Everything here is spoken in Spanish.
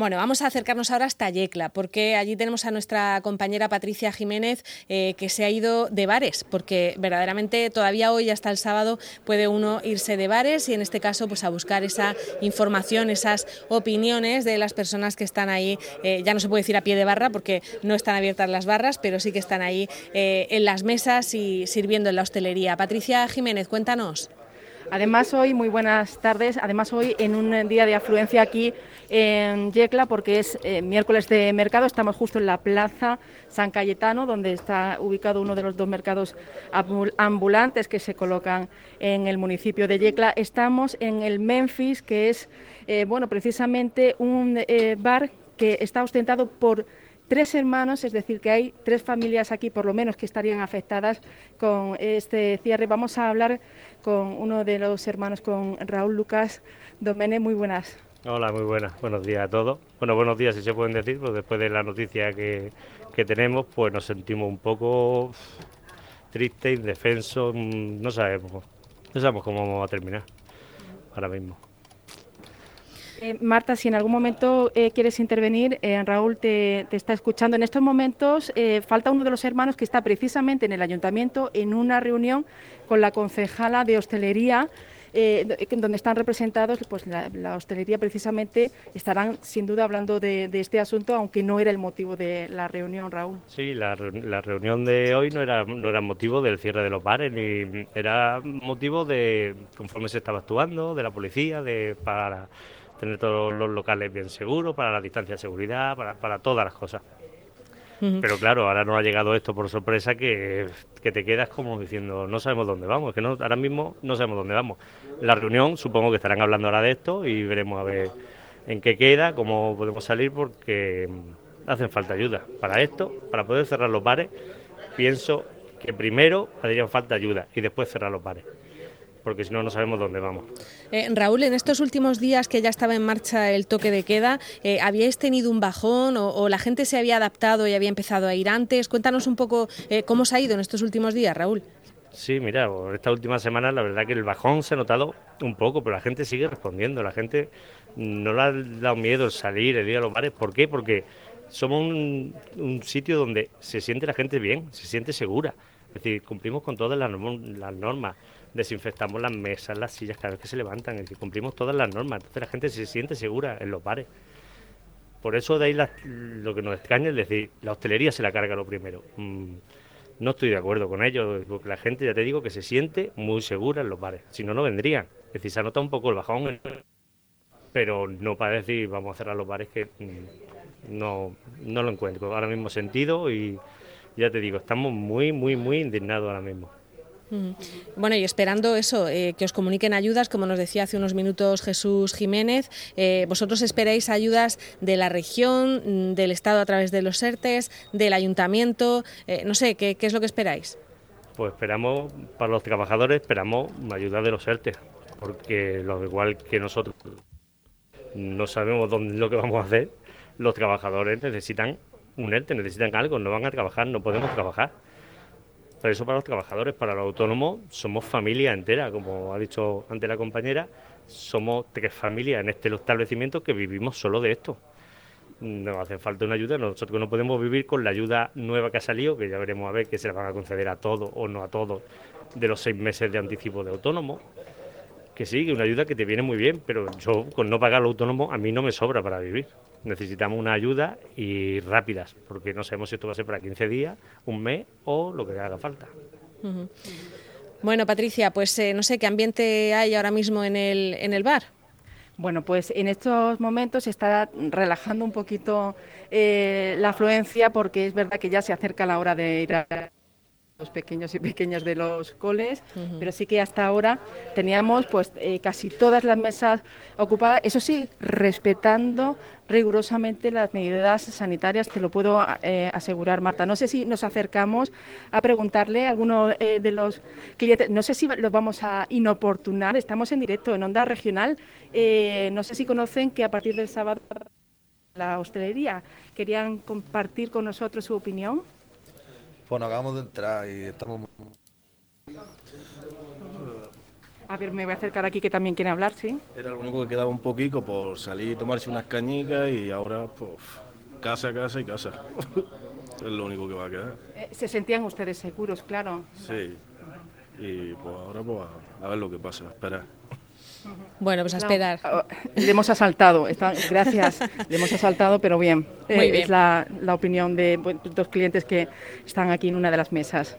Bueno, vamos a acercarnos ahora hasta Yecla, porque allí tenemos a nuestra compañera Patricia Jiménez, eh, que se ha ido de bares, porque verdaderamente todavía hoy, hasta el sábado, puede uno irse de bares y en este caso pues a buscar esa información, esas opiniones de las personas que están ahí, eh, ya no se puede decir a pie de barra porque no están abiertas las barras, pero sí que están ahí eh, en las mesas y sirviendo en la hostelería. Patricia Jiménez, cuéntanos. Además hoy, muy buenas tardes, además hoy en un día de afluencia aquí en Yecla, porque es eh, miércoles de mercado, estamos justo en la plaza San Cayetano, donde está ubicado uno de los dos mercados ambulantes que se colocan en el municipio de Yecla. Estamos en el Memphis, que es, eh, bueno, precisamente un eh, bar que está ostentado por tres hermanos, es decir, que hay tres familias aquí por lo menos que estarían afectadas con este cierre. Vamos a hablar con uno de los hermanos, con Raúl Lucas Domene. Muy buenas. Hola, muy buenas. Buenos días a todos. Bueno, buenos días si se pueden decir, pues después de la noticia que, que tenemos, pues nos sentimos un poco tristes, indefensos, mm, no sabemos, no sabemos cómo vamos a terminar ahora mismo. Eh, Marta, si en algún momento eh, quieres intervenir, eh, Raúl te, está escuchando. En estos momentos falta uno de los hermanos que está precisamente en el ayuntamiento en una reunión con la concejala de hostelería. donde están representados, pues la, hostelería precisamente estarán sin duda hablando de, este asunto, aunque no era el motivo de la reunión, Raúl. Sí, la, reunión de hoy no era, no era motivo del cierre de los bares, ni era motivo de conforme se estaba actuando, de la policía, de para tener todos los locales bien seguros, para la distancia de seguridad, para, todas las cosas. Pero claro, ahora nos ha llegado esto por sorpresa que, te quedas como diciendo, no sabemos dónde vamos, que no, ahora mismo no sabemos dónde vamos. La reunión supongo que estarán hablando ahora de esto y veremos a ver en qué queda, cómo podemos salir, porque hacen falta ayuda. Para esto, para poder cerrar los bares, pienso que primero harían falta ayuda y después cerrar los bares porque si no, no sabemos dónde vamos. Eh, Raúl, en estos últimos días que ya estaba en marcha el toque de queda, eh, ¿habíais tenido un bajón o, la gente se había adaptado y había empezado a ir antes? Cuéntanos un poco eh, cómo se ha ido en estos últimos días, Raúl. Sí, mira, esta última semana la verdad que el bajón se ha notado un poco, pero la gente sigue respondiendo, la gente no le ha dado miedo salir, el ir a los bares. ¿Por qué? Porque somos un, un sitio donde se siente la gente bien, se siente segura. Es decir, cumplimos con todas las, normas, desinfectamos las mesas, las sillas cada vez que se levantan, es decir, cumplimos todas las normas, entonces la gente se siente segura en los bares. Por eso de ahí lo que nos extraña es decir, la hostelería se la carga lo primero. Mm, no estoy de acuerdo con ello, porque la gente, ya te digo, que se siente muy segura en los bares, si no, no vendrían. Es decir, se nota un poco el bajón, pero no para decir vamos a cerrar los bares que mm, no, no lo encuentro ahora mismo sentido y ya te digo, estamos muy, muy, muy indignados ahora mismo. Bueno, y esperando eso, eh, que os comuniquen ayudas, como nos decía hace unos minutos Jesús Jiménez, eh, vosotros esperáis ayudas de la región, mm, del Estado a través de los ERTES, del ayuntamiento, eh, no sé, ¿qué, es lo que esperáis? Pues esperamos, para los trabajadores, esperamos ayuda de los ERTES, porque lo igual que nosotros no sabemos dónde lo que vamos a hacer, los trabajadores necesitan un ERTE, necesitan algo, no van a trabajar, no podemos trabajar. Por eso para los trabajadores, para los autónomos, somos familia entera, como ha dicho antes la compañera, somos tres familias en este establecimiento que vivimos solo de esto. Nos hace falta una ayuda, nosotros no podemos vivir con la ayuda nueva que ha salido, que ya veremos a ver que se la van a conceder a todos o no a todos, de los seis meses de anticipo de autónomo. Que sí, que una ayuda que te viene muy bien, pero yo con no pagar lo autónomo a mí no me sobra para vivir necesitamos una ayuda y rápidas, porque no sabemos si esto va a ser para 15 días, un mes o lo que haga falta. Bueno, Patricia, pues eh, no sé qué ambiente hay ahora mismo en el, en el bar. Bueno, pues en estos momentos se está relajando un poquito eh, la afluencia porque es verdad que ya se acerca la hora de ir a los pequeños y pequeñas de los coles, pero sí que hasta ahora teníamos pues eh, casi todas las mesas ocupadas, eso sí, respetando rigurosamente las medidas sanitarias, te lo puedo eh, asegurar, Marta. No sé si nos acercamos a preguntarle a alguno eh, de los clientes, no sé si los vamos a inoportunar, estamos en directo en Onda Regional, no sé si conocen que a partir del sábado la hostelería, ¿querían compartir con nosotros su opinión? Bueno, acabamos de entrar y estamos... A ver, me voy a acercar aquí que también quiere hablar, ¿sí? Era lo único que quedaba un poquito por salir y tomarse unas cañicas y ahora, pues, casa, casa y casa. es lo único que va a quedar. Eh, ¿Se sentían ustedes seguros, claro? Sí. Y pues ahora, pues, a ver lo que pasa, espera. Bueno, pues a esperar. No, le hemos asaltado, está, gracias, le hemos asaltado, pero bien. Muy Eh, bien. Es la, la opinión de dos clientes que están aquí en una de las mesas.